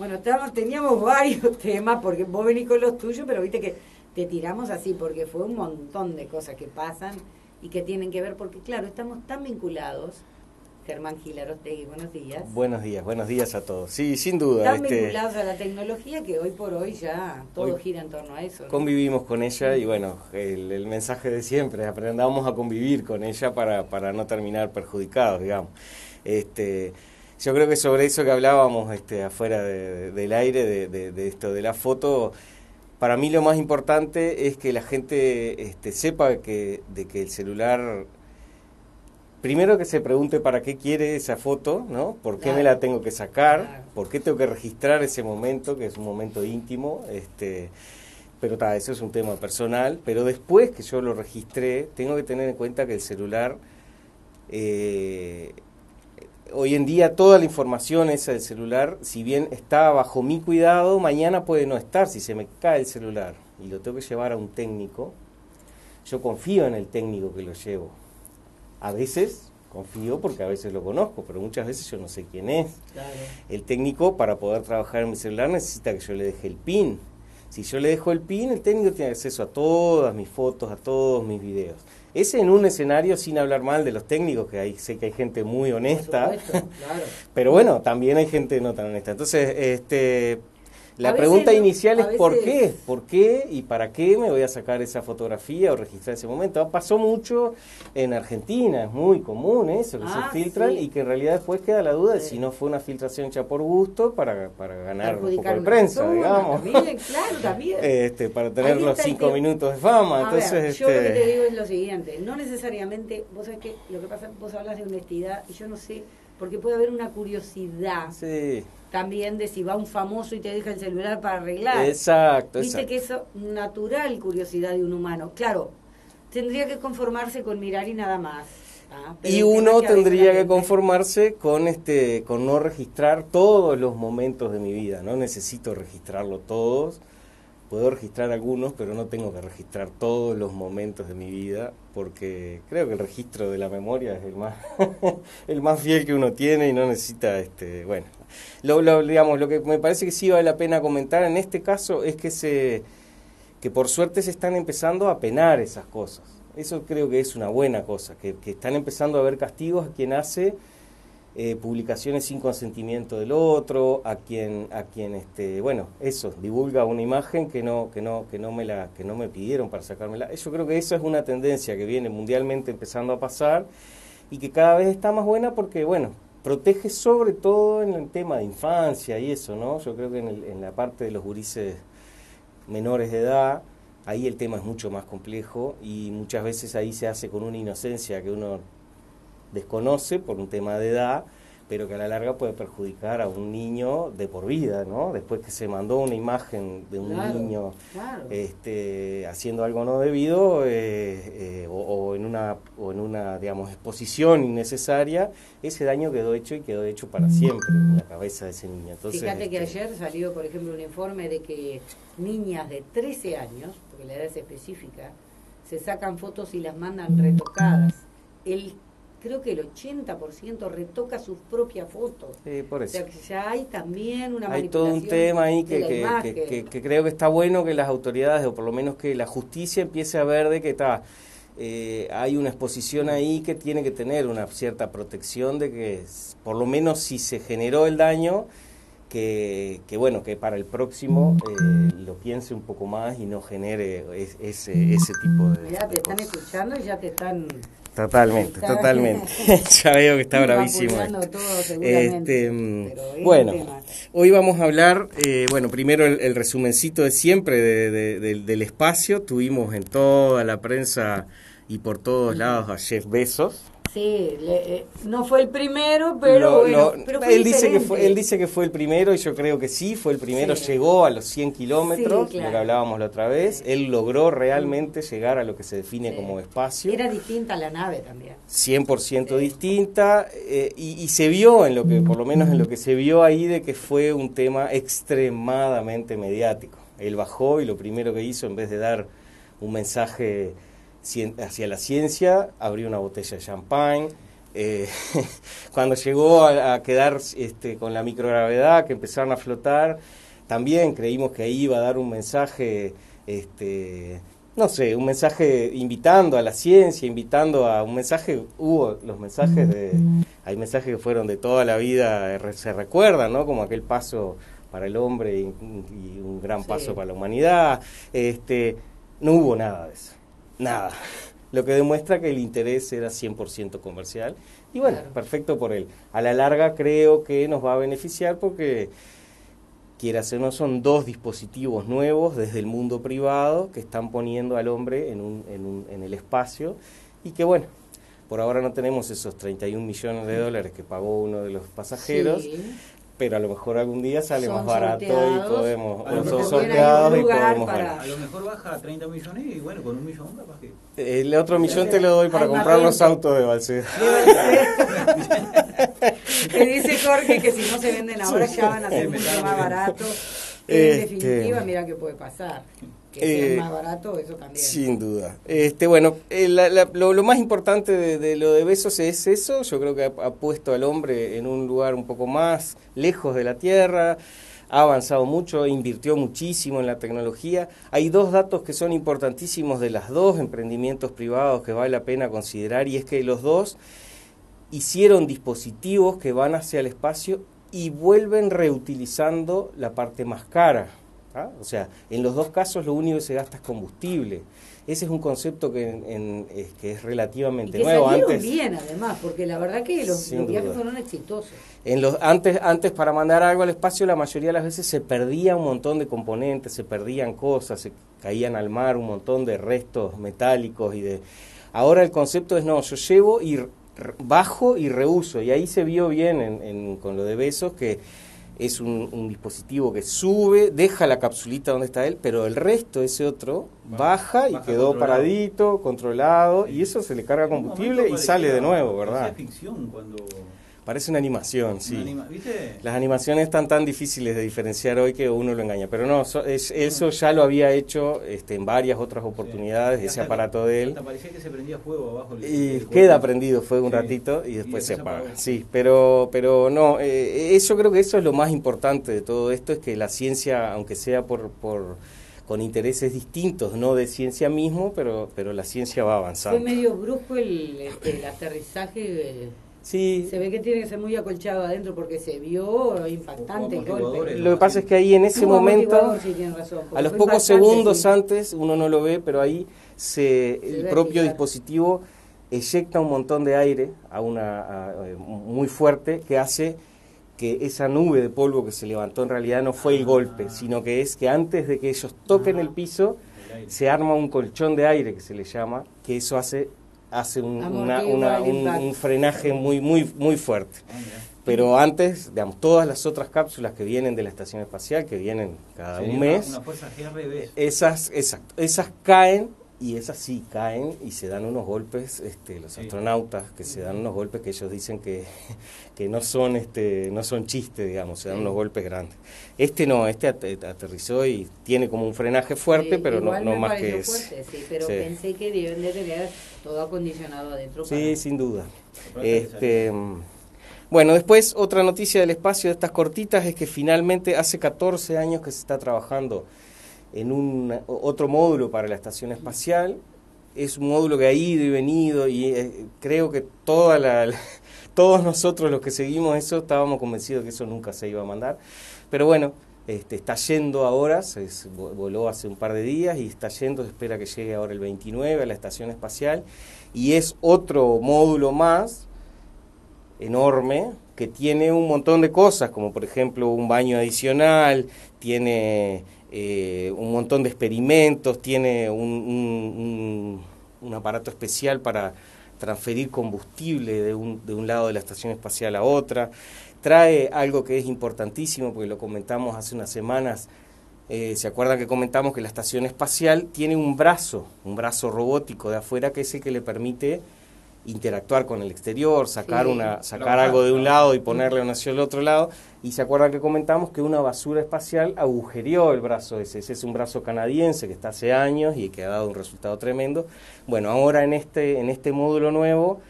Bueno, teníamos varios temas, porque vos venís con los tuyos, pero viste que te tiramos así, porque fue un montón de cosas que pasan y que tienen que ver, porque claro, estamos tan vinculados. Germán Gilarostegui, buenos días. Buenos días, buenos días a todos. Sí, sin duda. Tan este, vinculados a la tecnología que hoy por hoy ya todo gira en torno a eso. Convivimos con ella y bueno, el, el, mensaje de siempre, aprendamos a convivir con ella para, para no terminar perjudicados, digamos. Este, yo creo que sobre eso que hablábamos este, afuera del aire, de, esto de la foto, para mí lo más importante es que la gente este, sepa que, de que el celular, primero que se pregunte para qué quiere esa foto, ¿no? ¿Por qué me la tengo que sacar? ¿Por qué tengo que registrar ese momento, que es un momento íntimo? Este, pero ta, eso es un tema personal. Pero después que yo lo registré, tengo que tener en cuenta que el celular... Eh, hoy en día toda la información esa del celular, si bien está bajo mi cuidado, mañana puede no estar si se me cae el celular y lo tengo que llevar a un técnico. Yo confío en el técnico que lo llevo. A veces confío porque a veces lo conozco, pero muchas veces yo no sé quién es. El técnico para poder trabajar en mi celular necesita que yo le deje el PIN. Si yo le dejo el PIN, el técnico tiene acceso a todas mis fotos, a todos mis videos. Ese en un escenario sin hablar mal de los técnicos, que hay, sé que hay gente muy honesta, pero bueno, también hay gente no tan honesta. Entonces, este, la pregunta inicial es ¿por qué? ¿Por qué y para qué me voy a sacar esa fotografía o registrar ese momento? Pasó mucho en Argentina, es muy común eso, que se ah, filtran y que en realidad después queda la duda de si no fue una filtración hecha por gusto para, para ganar un poco de prensa, digamos. También, claro, también. Este, para tener los cinco minutos de fama. Entonces, yo lo que te digo es lo siguiente, no necesariamente, vos sabés que lo que pasa, vos hablas de honestidad y yo no sé, porque puede haber una curiosidad. Sí también de si va un famoso y te deja el celular para arreglar. Exacto. Viste que es natural curiosidad de un humano. Claro, tendría que conformarse con mirar y nada más. ¿ah? Y uno tendría que conformarse con este, con no registrar todos los momentos de mi vida. No necesito registrarlo todos puedo registrar algunos, pero no tengo que registrar todos los momentos de mi vida, porque creo que el registro de la memoria es el más, el más fiel que uno tiene y no necesita, este, bueno, lo, digamos, lo que me parece que sí vale la pena comentar en este caso es que se, que por suerte se están empezando a penar esas cosas. Eso creo que es una buena cosa, que, que están empezando a haber castigos a quien hace eh, publicaciones sin consentimiento del otro, a quien, a quien este, bueno, eso, divulga una imagen que no, que no, que no me la, que no me pidieron para sacármela. Yo creo que eso es una tendencia que viene mundialmente empezando a pasar y que cada vez está más buena porque, bueno, protege sobre todo en el tema de infancia y eso, ¿no? Yo creo que en, en la parte de los gurises menores de edad, ahí el tema es mucho más complejo y muchas veces ahí se hace con una inocencia que uno desconoce por un tema de edad, pero que a la larga puede perjudicar a un niño de por vida, ¿no? Después que se mandó una imagen de un niño Este, haciendo algo no debido eh, eh, o, en una o en una digamos exposición innecesaria, ese daño quedó hecho y quedó hecho para siempre en la cabeza de ese niño. Entonces, Fíjate que este, ayer salió, por ejemplo, un informe de que niñas de 13 años, porque la edad es específica, se sacan fotos y las mandan retocadas. El creo que el 80% retoca sus propias fotos. Sí, por eso. O sea, que ya hay también una Hay todo un tema ahí que, que, creo que está bueno que las autoridades, o por lo menos que la justicia empiece a ver de que está... Eh, hay una exposición ahí que tiene que tener una cierta protección de que por lo menos si se generó el daño que, que bueno que para el próximo eh, lo piense un poco más y no genere ese, ese tipo de ya te están escuchando y ya te están Totalmente, totalmente. ya veo que está bravísimo. este, mm, bueno, hoy vamos a hablar, eh, bueno, primero el, resumencito de siempre del espacio. Tuvimos en toda la prensa y por todos lados a Jeff Bezos. Sí, eh, no fue el primero, pero, bueno, él dice que fue él dice que fue el primero y yo creo que sí, fue el primero, llegó a los 100 kilómetros, lo que hablábamos la otra vez, él logró realmente llegar a lo que se define como espacio. Era distinta la nave también. 100% distinta eh, y, se vio en lo que, por lo menos en lo que se vio ahí, de que fue un tema extremadamente mediático. Él bajó y lo primero que hizo, en vez de dar un mensaje hacia la ciencia, abrió una botella de champagne, eh, cuando llegó a, quedar este, con la microgravedad, que empezaron a flotar, también creímos que ahí iba a dar un mensaje, este, no sé, un mensaje invitando a la ciencia, invitando a un mensaje, hubo los mensajes de, hay mensajes que fueron de toda la vida, se recuerdan, ¿no? Como aquel paso para el hombre y, un gran paso para la humanidad, este, no hubo nada de eso, nada. Lo que demuestra que el interés era 100% comercial. Y bueno, perfecto por él. A la larga creo que nos va a beneficiar porque, quiera o no, son dos dispositivos nuevos desde el mundo privado que están poniendo al hombre en, un, en, un, en el espacio. Y que bueno, por ahora no tenemos esos 31 millones de dólares que pagó uno de los pasajeros, pero a lo mejor algún día sale más barato y podemos, o son sorteados y podemos A lo mejor baja a 30 millones y bueno, con un millón capaz que... El otro millón te lo doy para comprar los autos de Balseda. que dice Jorge que si no se venden ahora ya van a ser mucho más baratos. En este, definitiva, mira qué puede pasar que sea eh, más barato, eso también. Sin duda. Este, bueno, eh, lo, más importante de, lo de Besos es eso. Yo creo que ha, puesto al hombre en un lugar un poco más lejos de la Tierra. Ha avanzado mucho, invirtió muchísimo en la tecnología. Hay dos datos que son importantísimos de las dos emprendimientos privados que vale la pena considerar y es que los dos hicieron dispositivos que van hacia el espacio y vuelven reutilizando la parte más cara ¿ah? O sea, en los dos casos lo único que se gasta es combustible. Ese es un concepto que, en, es, que es relativamente y que nuevo. Antes, bien, además, porque la verdad que los, viajes fueron exitosos. En los, antes, antes, para mandar algo al espacio, la mayoría de las veces se perdía un montón de componentes, se perdían cosas, se caían al mar un montón de restos metálicos y de... Ahora el concepto es, no, yo llevo y bajo y reuso. Y ahí se vio bien en, con lo de Besos que es un, dispositivo que sube, deja la capsulita donde está él, pero el resto, ese otro, baja y quedó paradito, controlado, y eso se le carga combustible y sale de nuevo, ¿verdad? ficción cuando Parece una animación, sí. Las animaciones están tan difíciles de diferenciar hoy que uno lo engaña. Pero no, eso ya lo había hecho este, en varias otras oportunidades, ese aparato de él. parecía que se prendía fuego abajo. y queda prendido fuego un ratito y después se apaga. Sí, pero, pero no, eh, eso creo que eso es lo más importante de todo esto, es que la ciencia, aunque sea por... por con intereses distintos, no de ciencia mismo, pero, pero la ciencia va avanzando. Fue medio brusco el, este, el aterrizaje Sí. Se ve que tiene que ser muy acolchado adentro porque se vio impactante el golpe. Lo que pasa es que ahí en ese momento, a los pocos segundos antes, uno no lo ve, pero ahí se, el propio dispositivo eyecta un montón de aire a una eh, muy fuerte que hace que esa nube de polvo que se levantó en realidad no fue el golpe, ah. sino que es que antes de que ellos toquen el piso, se arma un colchón de aire que se le llama, que eso hace hace un, un, frenaje muy, muy, muy fuerte. Ah, Pero antes, digamos, todas las otras cápsulas que vienen de la estación espacial, que vienen cada un mes, esas, exacto, esas caen y esas sí caen y se dan unos golpes, este, los astronautas que se dan unos golpes que ellos dicen que, que no son este, no son chistes, digamos, se dan unos golpes grandes. Este no, este aterrizó y tiene como un frenaje fuerte, pero no, no más que eso. Sí, pero pensé que deben de tener todo acondicionado adentro. Sí, sin duda. Este, bueno, después otra noticia del espacio de estas cortitas es que finalmente hace 14 años que se está trabajando en un otro módulo para la estación espacial. Es un módulo que ha ido y venido y eh, creo que toda todos nosotros los que seguimos eso estábamos convencidos que eso nunca se iba a mandar. Pero bueno, este, está yendo ahora, se voló hace un par de días y está yendo, se espera que llegue ahora el 29 a la estación espacial y es otro módulo más enorme que tiene un montón de cosas, como por ejemplo un baño adicional, tiene eh, un montón de experimentos, tiene un, un, aparato especial para transferir combustible de un, de un lado de la estación espacial a otra, trae algo que es importantísimo, porque lo comentamos hace unas semanas, eh, ¿Se acuerdan que comentamos que la estación espacial tiene un brazo, un brazo robótico de afuera que es el que le permite interactuar con el exterior, sacar una sacar algo de un lado y ponerle una hacia el otro lado. Y se acuerdan que comentamos que una basura espacial agujerió el brazo ese. Ese es un brazo canadiense que está hace años y que ha dado un resultado tremendo. Bueno, ahora en este, en este módulo nuevo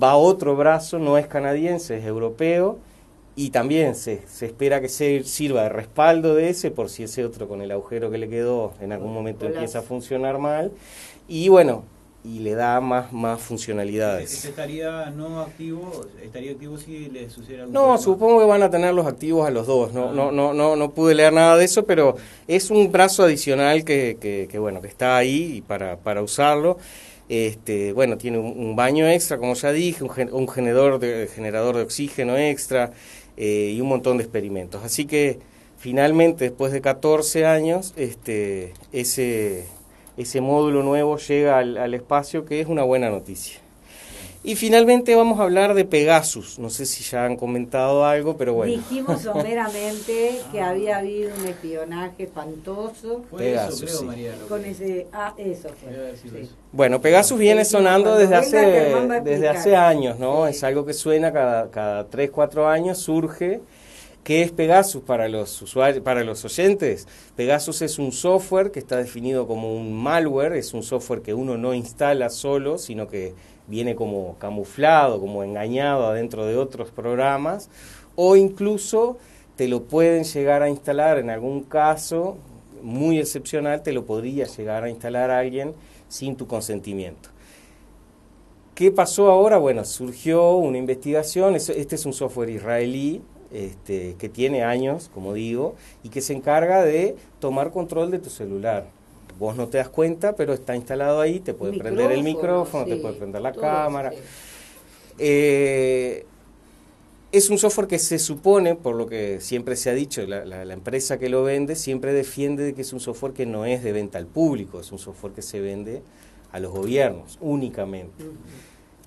va otro brazo, no es canadiense, es europeo, y también se, se espera que se sirva de respaldo de ese por si ese otro con el agujero que le quedó en algún momento empieza a funcionar mal. Y bueno, y le da más, más funcionalidades. ¿Este estaría no activo? ¿Estaría activo si le sucediera algún No, supongo que van a tener los activos a los dos. No, ah. no, no, no, no pude leer nada de eso, pero es un brazo adicional que, que, que bueno, que está ahí para, para usarlo. Este, bueno, tiene un, baño extra, como ya dije, un, un generador, de, generador de oxígeno extra eh, y un montón de experimentos. Así que finalmente, después de 14 años, este, ese, ese módulo nuevo llega al, al espacio, que es una buena noticia. Y finalmente vamos a hablar de Pegasus. No sé si ya han comentado algo, pero bueno. Dijimos someramente que había habido un espionaje espantoso. Pegasus, eso, María, Con ese, ah, eso fue. Bueno, Pegasus viene sonando desde hace, desde hace años, ¿no? Es algo que suena cada, cada 3, 4 años, surge. ¿Qué es Pegasus para los usuarios, para los oyentes? Pegasus es un software que está definido como un malware, es un software que uno no instala solo, sino que viene como camuflado, como engañado adentro de otros programas, o incluso te lo pueden llegar a instalar en algún caso muy excepcional, te lo podría llegar a instalar alguien sin tu consentimiento. ¿Qué pasó ahora? Bueno, surgió una investigación, este es un software israelí este, que tiene años, como digo, y que se encarga de tomar control de tu celular vos no te das cuenta, pero está instalado ahí, te puede prender el micrófono, te puede prender la cámara. Eh, es un software que se supone, por lo que siempre se ha dicho, la, empresa que lo vende siempre defiende que es un software que no es de venta al público, es un software que se vende a los gobiernos únicamente.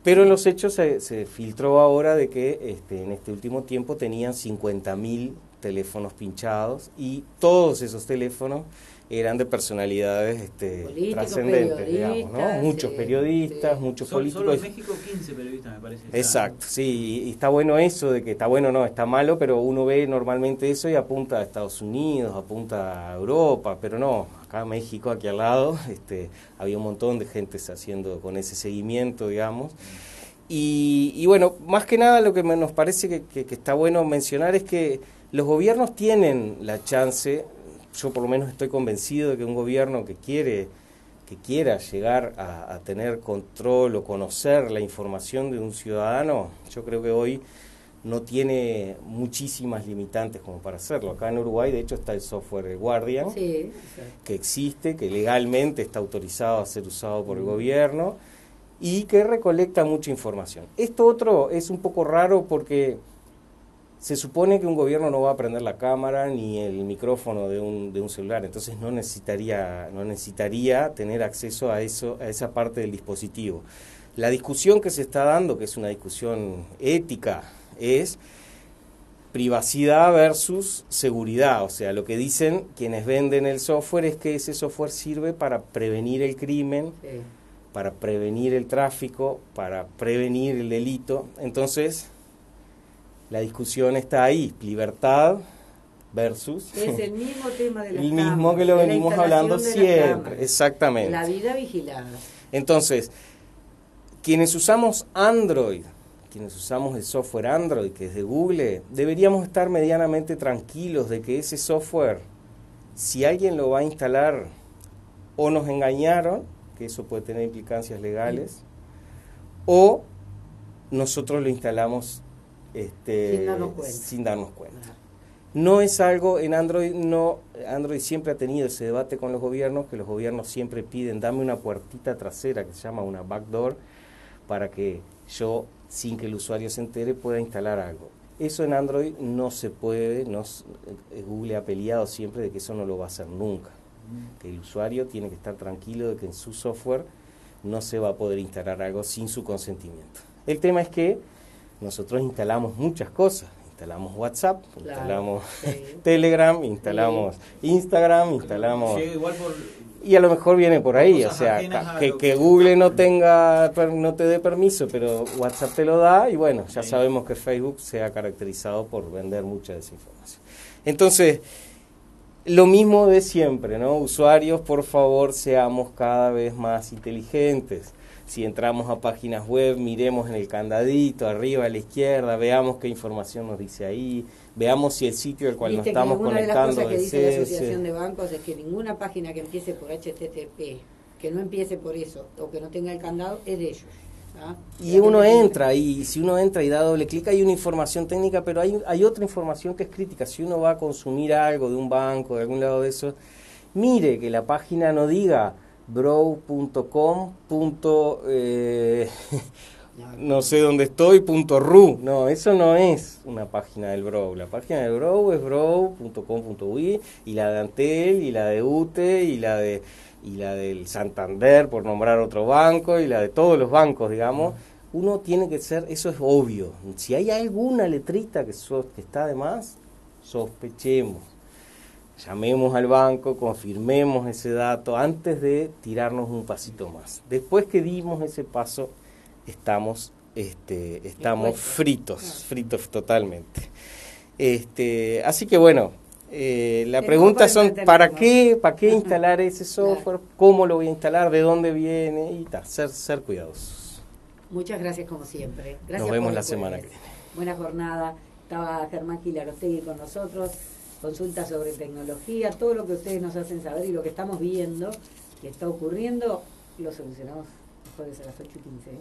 Pero en los hechos se, filtró ahora de que este, en este último tiempo tenían 50.000 teléfonos pinchados y todos esos teléfonos eran de personalidades este, trascendentes, digamos, ¿no? Muchos periodistas, muchos políticos. Solo en México 15 periodistas, me parece. Exacto, sí, y está bueno eso de que está bueno, no, está malo, pero uno ve normalmente eso y apunta a Estados Unidos, apunta a Europa, pero no, acá México, aquí al lado, este, había un montón de gente haciendo con ese seguimiento, digamos. Y, bueno, más que nada lo que nos parece que está bueno mencionar es que los gobiernos tienen la chance yo por lo menos estoy convencido de que un gobierno que quiere que quiera llegar a, tener control o conocer la información de un ciudadano, yo creo que hoy no tiene muchísimas limitantes como para hacerlo. Acá en Uruguay, de hecho, está el software Guardian, que existe, que legalmente está autorizado a ser usado por el gobierno y que recolecta mucha información. Esto otro es un poco raro porque se supone que un gobierno no va a prender la cámara ni el micrófono de un, de un celular, entonces no necesitaría, no necesitaría tener acceso a, eso, a esa parte del dispositivo. La discusión que se está dando, que es una discusión ética, es privacidad versus seguridad. O sea, lo que dicen quienes venden el software es que ese software sirve para prevenir el crimen, para prevenir el tráfico, para prevenir el delito. Entonces, la discusión está ahí, libertad versus... Es el mismo tema de la El mismo que lo venimos hablando siempre, exactamente. La vida vigilada. Entonces, quienes usamos Android, quienes usamos el software Android, que es de Google, deberíamos estar medianamente tranquilos de que ese software, si alguien lo va a instalar o nos engañaron, que eso puede tener implicancias legales, o nosotros lo instalamos este, sin darnos cuenta. No es algo, en Android no, Android siempre ha tenido ese debate con los gobiernos, que los gobiernos siempre piden, dame una puertita trasera que se llama una backdoor, para que yo, sin que el usuario se entere, pueda instalar algo. Eso en Android no se puede, no, eh, Google ha peleado siempre de que eso no lo va a hacer nunca, mm. que el usuario tiene que estar tranquilo de que en su software no se va a poder instalar algo sin su consentimiento. El tema es que nosotros instalamos muchas cosas. Instalamos WhatsApp, instalamos Telegram, instalamos Instagram, instalamos... Y a lo mejor viene por ahí, o sea, que, que, Google no tenga, no te dé permiso, pero WhatsApp te lo da y bueno, ya sabemos que Facebook se ha caracterizado por vender mucha desinformación. Entonces, lo mismo de siempre, ¿no? Usuarios, por favor, seamos cada vez más inteligentes si entramos a páginas web, miremos en el candadito, arriba a la izquierda, veamos qué información nos dice ahí, veamos si el sitio al cual nos estamos que conectando de las cosas que dice la Asociación de Bancos es que ninguna página que empiece por HTTP, que no empiece por eso, o que no tenga el candado, es de ellos. Y uno entra y si uno entra y da doble clic hay una información técnica, pero hay, hay otra información que es crítica. Si uno va a consumir algo de un banco, de algún lado de eso, mire que la página no diga brow.com. Eh, no sé dónde estoy, punto ru. No, eso no es una página del Brow. La página del Brow es brow.com.ui y la de Antel y la de UTE y la de y la del Santander, por nombrar otro banco, y la de todos los bancos, digamos, uno tiene que ser, eso es obvio. Si hay alguna letrita que, que está de más, sospechemos. Llamemos al banco, confirmemos ese dato antes de tirarnos un pasito más. Después que dimos ese paso, estamos, este, estamos fritos, fritos totalmente. Este, así que bueno, eh, la pregunta son, ¿para qué, ¿para qué instalar ese software? ¿Cómo lo voy a instalar? ¿De dónde viene? Y tal, ser, ser cuidadosos. Muchas gracias como siempre. Gracias Nos vemos la semana que viene. Buena jornada. Estaba Germán Gilarostegui con nosotros. Consultas sobre tecnología, todo lo que ustedes nos hacen saber y lo que estamos viendo que está ocurriendo, lo solucionamos jueves a las 8 y 15.